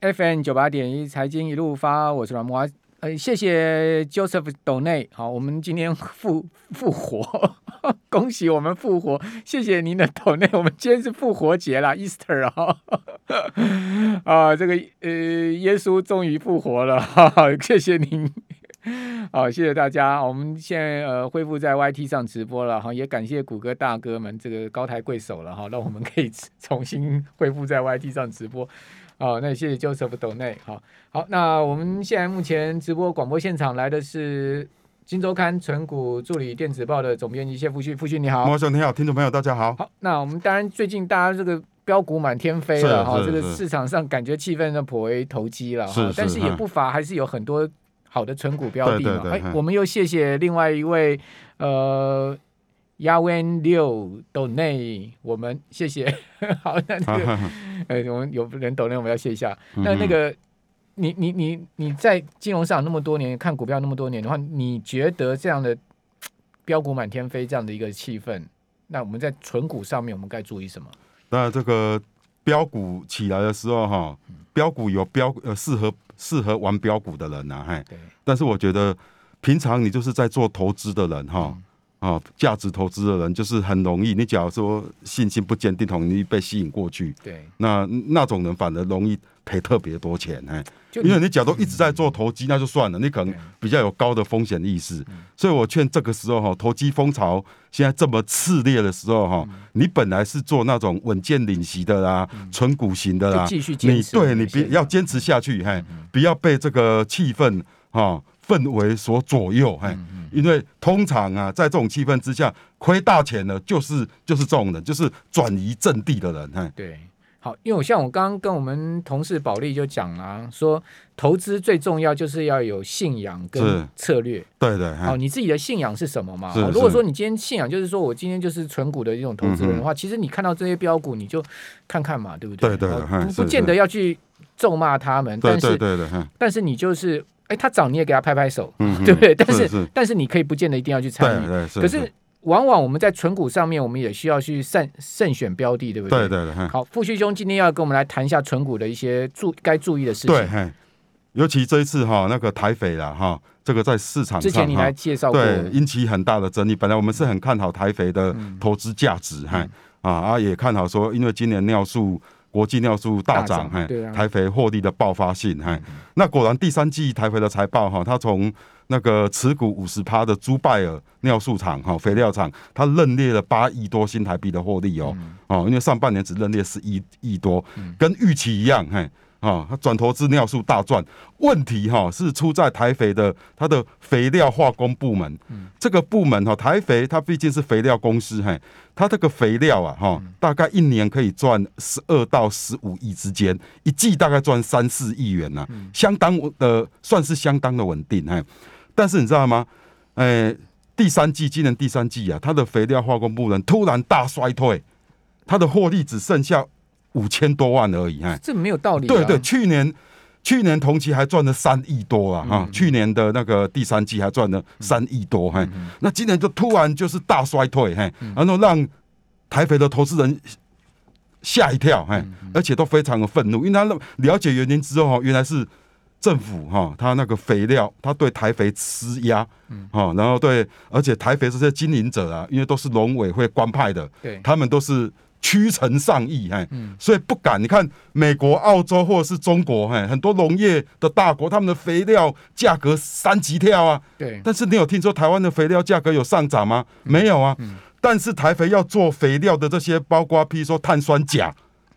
FM 九八点一财经一路发，我是阮慕驊。呃，谢谢 Joseph 斗内。好，我们今天复 复活，恭喜我们复活，谢谢您的斗内。我们今天是复活节啦，Easter 啊，啊，这个呃，耶稣终于复活了，哈哈，谢谢您。好，谢谢大家。我们现在呃恢复在 YT 上直播了哈，也感谢谷歌大哥们这个高抬贵手了哈，让我们可以重新恢复在 YT 上直播。好，那谢谢 Joseph 斗内。好好，那我们现在目前直播广播现场来的是《金周刊》存股助理电子报的总编辑谢富旭，富旭你好。慕驊兄你好，听众朋友大家好。好，那我们当然最近大家这个标股满天飞了哈，这个市场上感觉气氛呢颇为投机了哈，但是也不乏还是有很多。好的存股标的嘛，哎，我们又谢谢另外一位呃亚文六斗内，我们谢谢。好，那这个 呃，我们有人斗内，我们要谢一下。嗯、那那个，你你你你在金融市场那么多年，看股票那么多年的话，你觉得这样的标股满天飞这样的一个气氛，那我们在存股上面，我们该注意什么？那这个标股起来的时候，哈，标股有标呃适合。适合玩标股的人呐、啊，嘿，但是我觉得平常你就是在做投资的人哈，啊，价值投资的人就是很容易，你假如说信心不坚定，容易被吸引过去，对，那那种人反而容易赔特别多钱，哎，因为你假如一直在做投机，那就算了，你可能比较有高的风险意识，所以我劝这个时候哈，投机风潮现在这么炽烈的时候哈，你本来是做那种稳健领息的啦，纯股型的啦，你对你别要坚持下去，嘿。不要被这个气氛哈氛围所左右，嘿，因为通常啊，在这种气氛之下，亏大钱的，就是就是这种人，就是转移阵地的人，哎，对，好，因为我像我刚刚跟我们同事保利就讲了，说投资最重要就是要有信仰跟策略，对对，好，你自己的信仰是什么嘛？好如果说你今天信仰就是说我今天就是纯股的一种投资人的话，其实你看到这些标股，你就看看嘛，对不对？对对，不不见得要去。咒骂他们，但是但是你就是，哎，他涨你也给他拍拍手，对不对？但是但是你可以不见得一定要去参与，可是往往我们在存股上面，我们也需要去慎慎选标的，对不对？对对对。好，傅旭兄今天要跟我们来谈一下存股的一些注该注意的事情。对，尤其这一次哈，那个台肥了哈，这个在市场上之前你来介绍过，对，引起很大的争议。本来我们是很看好台肥的投资价值，哈啊啊，也看好说，因为今年尿素。国际尿素大涨，嘿，台肥获利的爆发性，嘿，那果然第三季台肥的财报，哈，它从那个持股五十趴的朱拜尔尿素厂，哈，肥料厂，它认列了八亿多新台币的获利哦，哦，因为上半年只认列十一亿多，跟预期一样，嘿。啊，他转投资尿素大赚，问题哈是出在台肥的它的肥料化工部门。这个部门哈，台肥它毕竟是肥料公司，嘿，它这个肥料啊哈，大概一年可以赚十二到十五亿之间，一季大概赚三四亿元呐，相当的算是相当的稳定，嘿。但是你知道吗？哎，第三季今年第三季啊，它的肥料化工部门突然大衰退，它的获利只剩下。五千多万而已，哈，这没有道理。对对，去年去年同期还赚了三亿多啊，哈，去年的那个第三季还赚了三亿多，哈，那今年就突然就是大衰退，哈，然后让台肥的投资人吓一跳，哈，而且都非常的愤怒，因为他了解原因之后，原来是政府哈，他那个肥料他对台肥施压，哈，然后对，而且台肥这些经营者啊，因为都是农委会官派的，对，他们都是。屈臣上亿，哎，所以不敢。你看美国、澳洲或者是中国，哎，很多农业的大国，他们的肥料价格三级跳啊。对。但是你有听说台湾的肥料价格有上涨吗？没有啊。但是台肥要做肥料的这些，包括譬如说碳酸钾、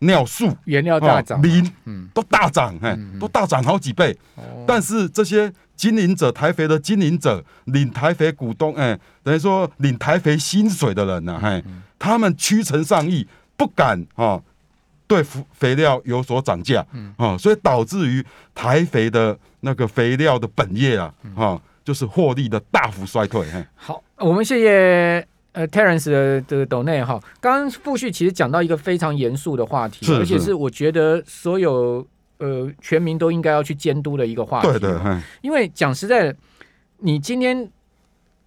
尿素，原料大涨，磷都大涨，哎，都大涨好几倍。但是这些经营者，台肥的经营者，领台肥股东，哎，等于说领台肥薪水的人呢，嘿。他们屈臣上亿，不敢啊对肥肥料有所涨价，啊，所以导致于台肥的那个肥料的本业啊，哈，就是获利的大幅衰退。好，我们谢谢呃 Terence 的这个斗内哈。刚刚傅旭其实讲到一个非常严肃的话题，而且是我觉得所有呃全民都应该要去监督的一个话题。对对，因为讲实在的，你今天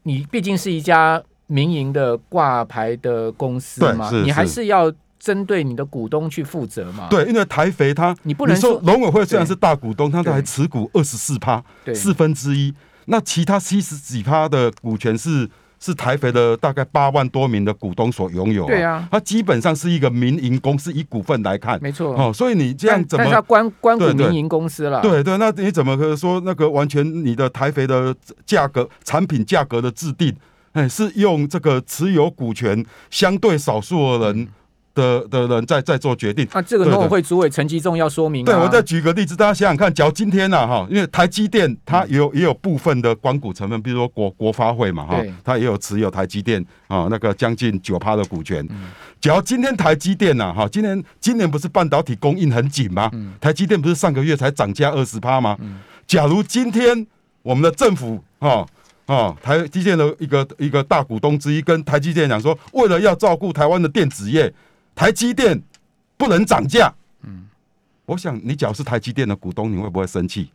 你毕竟是一家。民营的挂牌的公司嘛，你还是。要针对你的股东去负责嘛。对，因为台肥它，你不能说农委会虽然是大股东，它都还持股二十四趴，四分之一，那其他七十几趴的股权是。是台肥的大概八万多名的股东所拥有，对啊，它基本上是一个民营公司，以股份来看，没错。哦，所以你这样怎么？但是关关股民营公司了，对对，那你怎么可以说那个完全你的台肥的价格、产品价格的制定，哎，是用这个持有股权相对少数的人？的的人在在做决定，那、啊、这个农委会主委陈吉仲要说明、啊。对，我再举个例子，大家想想看，假如今天呢，哈，因为台积电它也有也有部分的光股成分，比如说国国发会嘛，哈，它也有持有台积电啊那个将近九趴的股权。假如今天台积电呐，哈，今年今年不是半导体供应很紧吗？台积电不是上个月才涨价二十趴吗？假如今天我们的政府，哈啊，台积电的一个一个大股东之一跟台积电讲说，为了要照顾台湾的电子业。台积电不能涨价，嗯，我想你假如是台积电的股东，你会不会生气？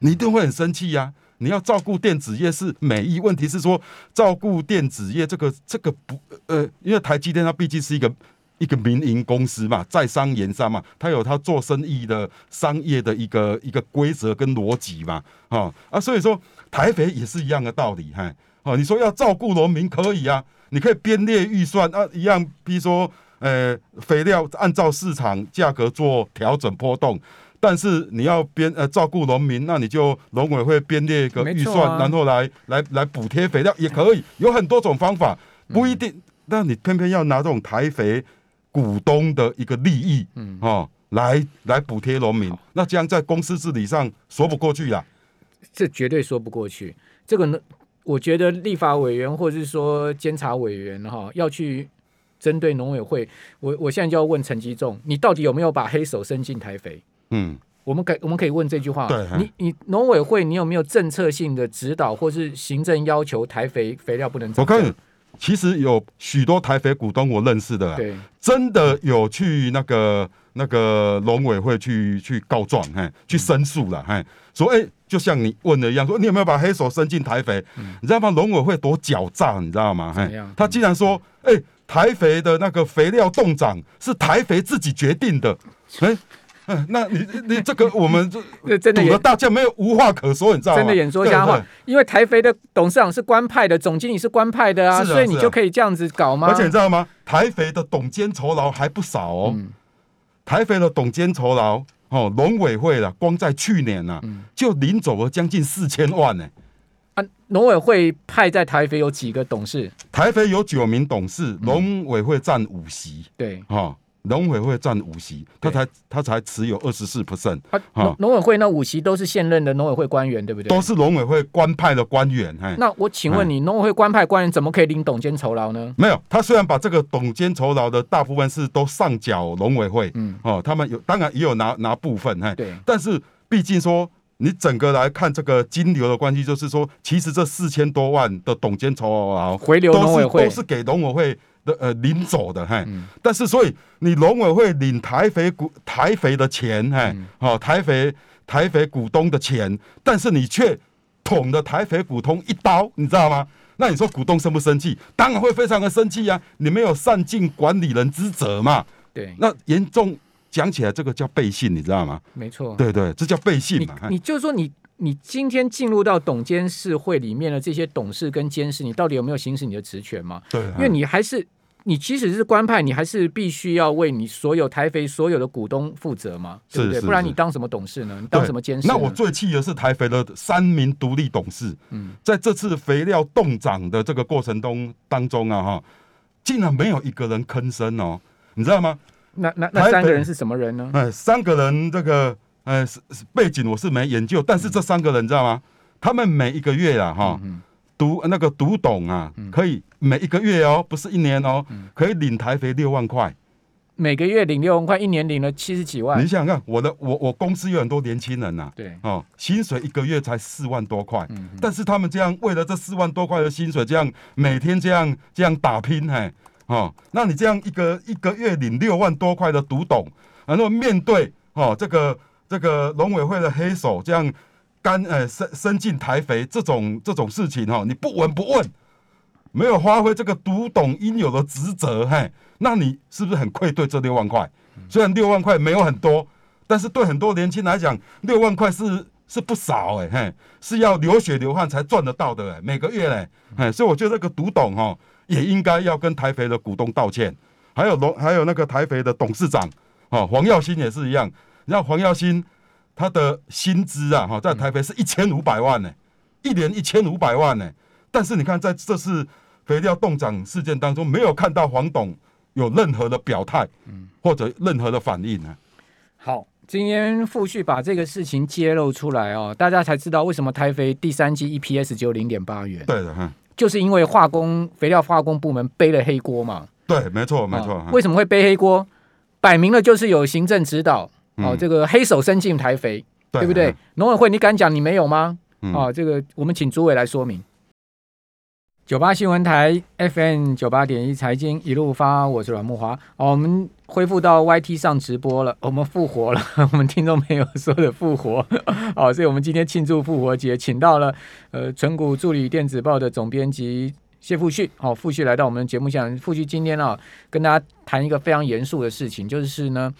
你一定会很生气呀！你要照顾电子业是美意，问题是说照顾电子业这个这个不呃，因为台积电它毕竟是一个一个民营公司嘛，在商言商嘛，它有它做生意的商业的一个一个规则跟逻辑嘛，啊啊，所以说台肥也是一样的道理，哈，哦，你说要照顾农民可以啊，你可以编列预算啊，一样，比如说。呃，肥料按照市场价格做调整波动，但是你要编呃照顾农民，那你就农委会编列一个预算，啊、然后来来来补贴肥料也可以，有很多种方法，不一定。嗯、但你偏偏要拿这种台肥股东的一个利益，嗯，哦，来来补贴农民，那这样在公司治理上说不过去呀，这绝对说不过去。这个呢，我觉得立法委员或者是说监察委员哈要去。针对农委会，我我现在就要问陈吉仲，你到底有没有把黑手伸进台肥？嗯，我们可我们可以问这句话。对，你你农委会，你有没有政策性的指导，或是行政要求台肥肥料不能？我看其实有许多台肥股东我认识的，对，真的有去那个那个农委会去去告状，嘿，去申诉了，嘿，说哎，就像你问的一样，说你有没有把黑手伸进台肥？嗯、你知道吗？农委会多狡诈，你知道吗？嘿，他竟然说，哎。台肥的那个肥料冻涨是台肥自己决定的，哎，那你你这个我们这 真的大家没有无话可说，你知道吗？真的演说瞎话，因为台肥的董事长是官派的，总经理是官派的啊，所以你就可以这样子搞吗？而且你知道吗？台肥的董监酬劳还不少哦，台肥的董监酬劳哦，农委会了，光在去年呐，就领走了将近四千万呢。啊，农委会派在台肥有几个董事？台肥有九名董事，农委会占五席。对，哈，农委会占五席，他才他才持有二十四 percent。啊，农农委会那五席都是现任的农委会官员，对不对？都是农委会官派的官员。那我请问你，农委会官派官员怎么可以领董监酬劳呢？没有，他虽然把这个董监酬劳的大部分是都上缴农委会，嗯，哦，他们有当然也有拿拿部分，哎，对，但是毕竟说。你整个来看这个金流的关系，就是说，其实这四千多万的董监酬劳回流农委会都是给农委会的呃领走的，嘿。嗯、但是所以你农委会领台肥股台肥的钱，嘿，好、嗯、台肥台肥股东的钱，但是你却捅了台肥股东一刀，你知道吗？那你说股东生不生气？当然会非常的生气呀！你没有善尽管理人之责嘛。对，那严重。讲起来，这个叫背信，你知道吗？没错，对对，这叫背信嘛。你，你就是说你，你你今天进入到董监事会里面的这些董事跟监事，你到底有没有行使你的职权嘛？对，因为你还是你，即使是官派，你还是必须要为你所有台肥所有的股东负责嘛，对不对？不然你当什么董事呢？你当什么监事？那我最气的是台肥的三名独立董事，嗯，在这次肥料冻涨的这个过程中当中啊，哈，竟然没有一个人吭声哦，你知道吗？那那那三个人是什么人呢？哎，三个人这个呃背景我是没研究，但是这三个人你知道吗？他们每一个月啊哈，独那个读懂啊，可以每一个月哦，不是一年哦，可以领台肥六万块。每个月领六万块，一年领了七十几万。你想想看，我的我我公司有很多年轻人呐，对哦，薪水一个月才四万多块，但是他们这样为了这四万多块的薪水，这样每天这样这样打拼，嘿。哦，那你这样一个一个月领六万多块的独董，然后面对哦这个这个农委会的黑手这样干呃伸伸进台肥这种这种事情哈、哦，你不闻不问，没有发挥这个独董应有的职责，嘿，那你是不是很愧对这六万块？虽然六万块没有很多，但是对很多年轻来讲，六万块是是不少哎，嘿，是要流血流汗才赚得到的哎，每个月嘞，哎，所以我觉得这个独董哈也应该要跟台肥的股东道歉，还有龙，还有那个台肥的董事长，哦，黄耀新也是一样，你知道黄耀新他的薪资啊，哈，在台肥是一千五百万呢，一年一千五百万呢，但是你看在这次肥料冻涨事件当中，没有看到黄董有任何的表态，嗯或者任何的反应呢？好。今天富旭把这个事情揭露出来哦，大家才知道为什么台肥第三季 EPS 只有零点八元。对的，就是因为化工肥料化工部门背了黑锅嘛。对，没错，没错。哦，为什么会背黑锅？摆明了就是有行政指导哦，这个黑手伸进台肥，对，对不对？农委会，你敢讲你没有吗？哦，这个我们请主委来说明。九八新闻台 FM 九八点一财经一路发，我是阮木华。哦，我们恢复到 YT 上直播了，我们复活了。我们听众朋友说的复活，好，所以我们今天庆祝复活节，请到了呃存股助理电子报的总编辑谢富旭。哦，富旭来到我们的节目上，富旭今天啊跟大家谈一个非常严肃的事情，就是呢。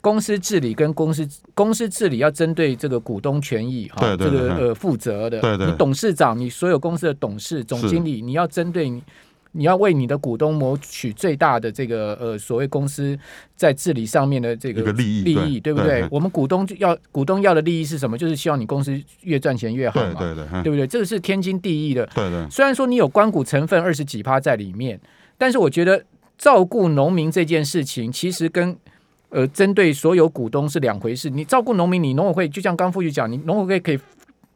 公司治理跟公司公司治理要针对这个股东权益哈，这个呃负责的。对对，你董事长，你所有公司的董事、总经理，你要针对你，你要为你的股东谋取最大的这个呃所谓公司在治理上面的这个利益利益，对不对？我们股东要股东要的利益是什么？就是希望你公司越赚钱越好嘛，对对对，对不对？这个是天经地义的。对对，虽然说你有关股成分二十几趴在里面，但是我觉得照顾农民这件事情，其实跟呃，针对所有股东是两回事。你照顾农民，你农委会就像刚副局讲，你农委会可以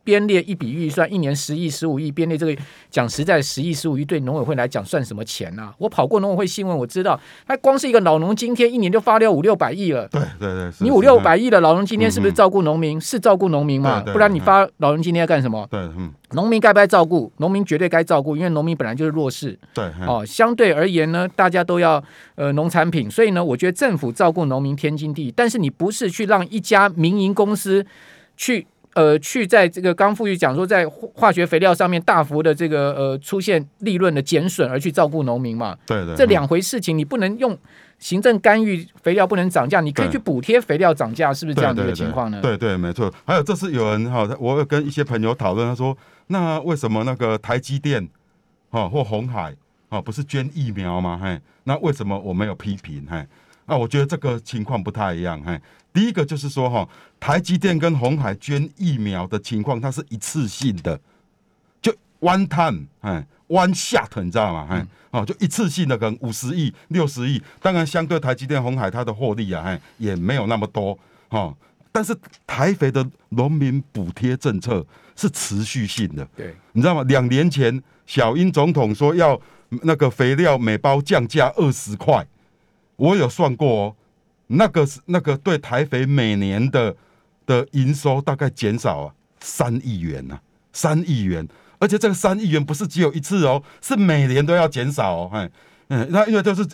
编列一笔预算，一年十亿、十五亿，编列这个讲实在，十亿、十五亿对农委会来讲算什么钱啊？我跑过农委会新闻，我知道，他光是一个老农津贴，一年就发掉五六百亿了。对对对，你五六百亿的老农津贴是不是照顾农民？嗯、是照顾农民嘛？不然你发老农津贴要干什么？对，嗯。农民该不该照顾？农民绝对该照顾，因为农民本来就是弱势。对，哦，相对而言呢，大家都要呃农产品，所以呢，我觉得政府照顾农民天经地义。但是你不是去让一家民营公司去呃去在这个刚富裕讲说，在化学肥料上面大幅的这个呃出现利润的减损，而去照顾农民嘛？对对，这两回事情，你不能用。行政干预肥料不能涨价，你可以去补贴肥料涨价，是不是这样的一个情况呢？对对，对，没错。还有这次有人哈，我有跟一些朋友讨论，他说，那为什么那个台积电哈或红海啊不是捐疫苗吗？嘿，那为什么我没有批评？嘿，那我觉得这个情况不太一样。嘿，第一个就是说哈，台积电跟红海捐疫苗的情况，它是一次性的，就 one time，哎。One shot，你知道吗？哎、嗯，哦，就一次性的，可能五十亿、六十亿。当然，相对台积电、红海，它的获利啊，哎，也没有那么多，哈。但是台肥的农民补贴政策是持续性的，对，你知道吗？两年前，小英总统说要那个肥料每包降价二十块，我有算过哦，那个是那个对台肥每年的的营收大概减少啊三亿元呐、啊，三亿元。而且这个三亿元不是只有一次哦，是每年都要减少哦。哎，嗯，那因为就是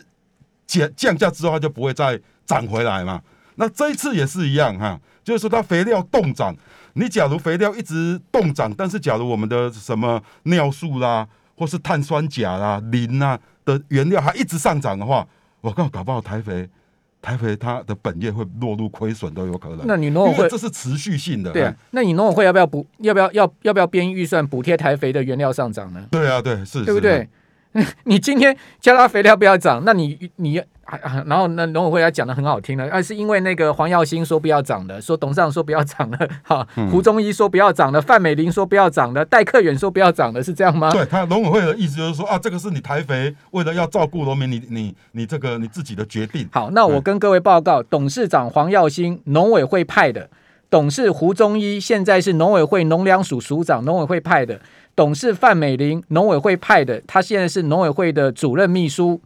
减降价之后，它就不会再涨回来嘛。那这一次也是一样哈，就是说它肥料冻涨，你假如肥料一直冻涨，但是假如我们的什么尿素啦，或是碳酸钾啦、磷啦的原料还一直上涨的话，我靠，搞不好台肥。台肥它的本业会落入亏损都有可能。那你农委会这是持续性的。对啊，那你农委会要不要补？要不要要要不要编预算补贴台肥的原料上涨呢？对啊，对是，对不对？你今天加拉肥料不要涨，那你你。然后那农委会还讲的很好听的，而是因为那个黄耀新说不要涨的，说董事长说不要涨的，哈，胡忠一说不要涨的，范美玲说不要涨的，戴克远说不要涨的，是这样吗？对他农委会的意思就是说啊，这个是你台肥为了要照顾农民，你你你这个你自己的决定。好，那我跟各位报告，董事长黄耀新农委会派的，董事胡忠一现在是农委会农粮署署长，农委会派的，董事范美玲农委会派的，他现在是农委会的主任秘书。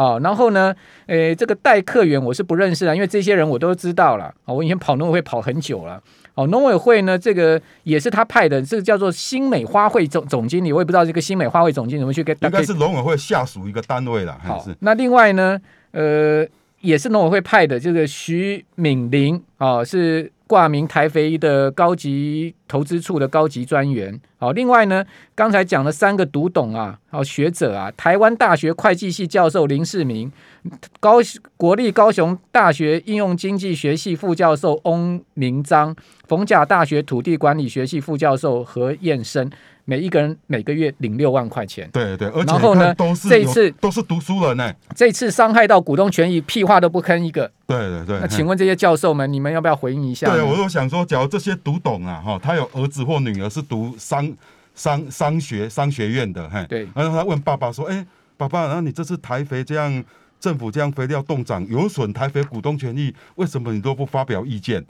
啊、哦，然后呢，诶，这个代客员我是不认识的，因为这些人我都知道了。啊、哦，我以前跑农委会跑很久了。哦，农委会呢，这个也是他派的，这个叫做新美花卉总总经理，我也不知道这个新美花卉总经理怎么去跟。应该是农委会下属一个单位了。好，那另外呢，呃，也是农委会派的这个徐敏玲啊、哦，是挂名台肥的高级投资处的高级专员。好，另外呢，刚才讲了三个读懂啊，好学者啊，台湾大学会计系教授林世明，高国立高雄大学应用经济学系副教授翁明章，逢甲大学土地管理学系副教授何燕生。每一个人每个月领六万块钱，对对，而且然后呢，这一次都是读书人呢。这次伤害到股东权益，屁话都不吭一个。对对对。那请问这些教授们，你们要不要回应一下？对，我就想说，假如这些读懂啊，哈，他有儿子或女儿是读商商商学商学院的，嘿，对。然后他问爸爸说：“哎，爸爸，那你这次台肥这样政府这样肥料冻涨，有损台肥股东权益，为什么你都不发表意见？”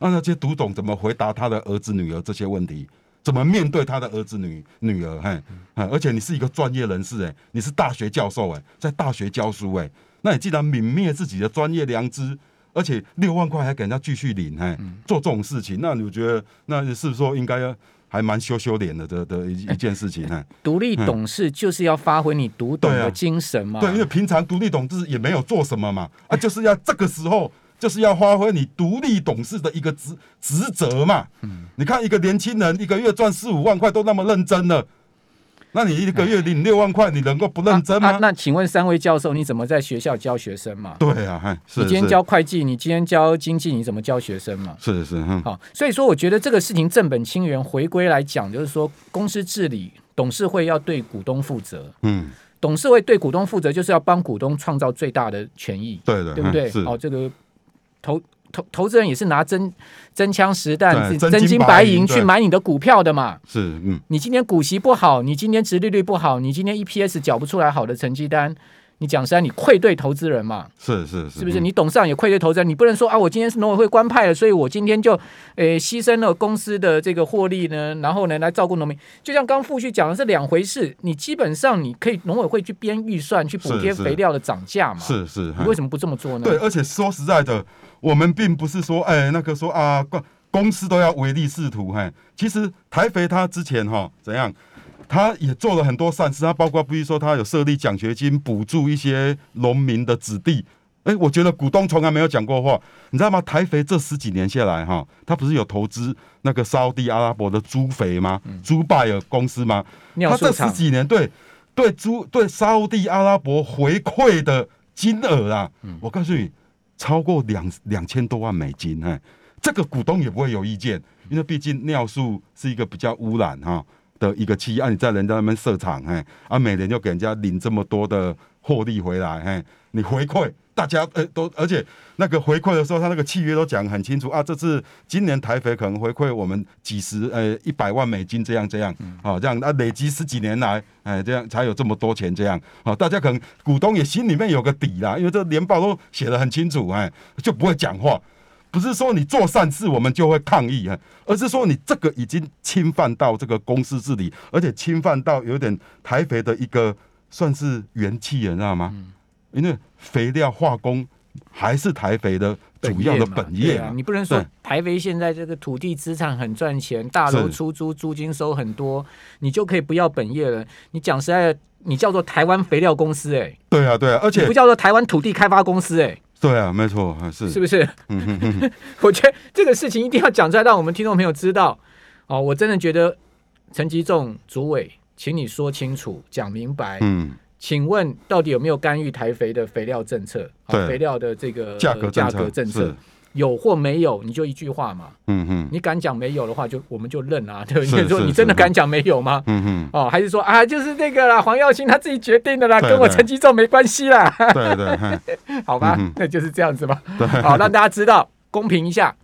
那那些读懂怎么回答他的儿子女儿这些问题？怎么面对他的儿子女女儿？嘿，而且你是一个专业人士，哎，你是大学教授，哎，在大学教书，哎，那你既然泯灭自己的专业良知，而且六万块还给人家继续领，哎，做这种事情，那你觉得那是不是说应该要还蛮羞羞脸的的的一 一件事情？哎，独立董事就是要发挥你读懂的精神嘛，对，因为平常独立董事也没有做什么嘛，啊，就是要这个时候。就是要发挥你独立董事的一个职职责嘛。嗯，你看一个年轻人一个月赚四五万块都那么认真了，那你一个月领六万块，你能够不认真吗？啊啊、那请问三位教授，你怎么在学校教学生嘛？对啊，是你今天教会计，你今天教经济，你怎么教学生嘛？是是，嗯，好，所以说我觉得这个事情正本清源，回归来讲，就是说公司治理，董事会要对股东负责。嗯，董事会对股东负责，就是要帮股东创造最大的权益。对的，对不对？是哦，这个。投投投资人也是拿真真枪实弹、真金白银去买你的股票的嘛？是，嗯。你今天股息不好，你今天殖利率不好，你今天 EPS 缴不出来好的成绩单。你讲实在，你愧对投资人嘛？是是是，是不是？你董事长也愧对投资人，你不能说啊，我今天是农委会官派的，所以我今天就诶牺牲了公司的这个获利呢，然后呢来照顾农民。就像刚富旭讲的是两回事，你基本上你可以农委会去编预算去补贴肥料的涨价嘛？是是，你为什么不这么做呢？对，而且说实在的，我们并不是说哎那个说啊公公司都要唯利是图，嘿，其实台肥他之前哈怎样？他也做了很多善事，他包括比如说他有设立奖学金补助一些农民的子弟，哎、欸，我觉得股东从来没有讲过话，你知道吗？台肥这十几年下来哈，他不是有投资那个沙乌地阿拉伯的猪肥吗？猪、嗯、拜尔公司吗？他这十几年对对猪对沙乌地阿拉伯回馈的金额啊，嗯、我告诉你超过两两千多万美金，哎，这个股东也不会有意见，因为毕竟尿素是一个比较污染哈。的一个企业，啊、你在人家那边设厂，哎，啊，每年就给人家领这么多的获利回来，哎，你回馈大家，呃，都而且那个回馈的时候，他那个契约都讲很清楚啊，这次今年台肥可能回馈我们几十，呃，一百万美金这样这样，好，这样啊，累积十几年来，哎，这样才有这么多钱这样，好，大家可能股东也心里面有个底啦，因为这年报都写的很清楚，哎，就不会讲话。不是说你做善事我们就会抗议啊，而是说你这个已经侵犯到这个公司治理，而且侵犯到有点台肥的一个算是元气，你知道吗？因为肥料化工还是台肥的主要的本业啊。你不能说台肥现在这个土地资产很赚钱，大楼出租租金收很多，你就可以不要本业了。你讲实在，你叫做台湾肥料公司哎。对啊对啊，而且不叫做台湾土地开发公司哎。对啊，没错，是是不是？嗯嗯嗯，我觉得这个事情一定要讲出来，让我们听众朋友知道。哦，我真的觉得陈吉仲主委，请你说清楚、讲明白。嗯，请问到底有没有干预台肥的肥料政策？对，肥料的这个价格价格政策。有或没有，你就一句话嘛。嗯嗯，你敢讲没有的话，就我们就认啊。对，你说你真的敢讲没有吗？嗯嗯，哦，还是说啊，就是那个啦，黄耀兴他自己决定的啦，跟我陈吉仲没关系啦。对对，好吧，那就是这样子吧。好，让大家知道，公平一下。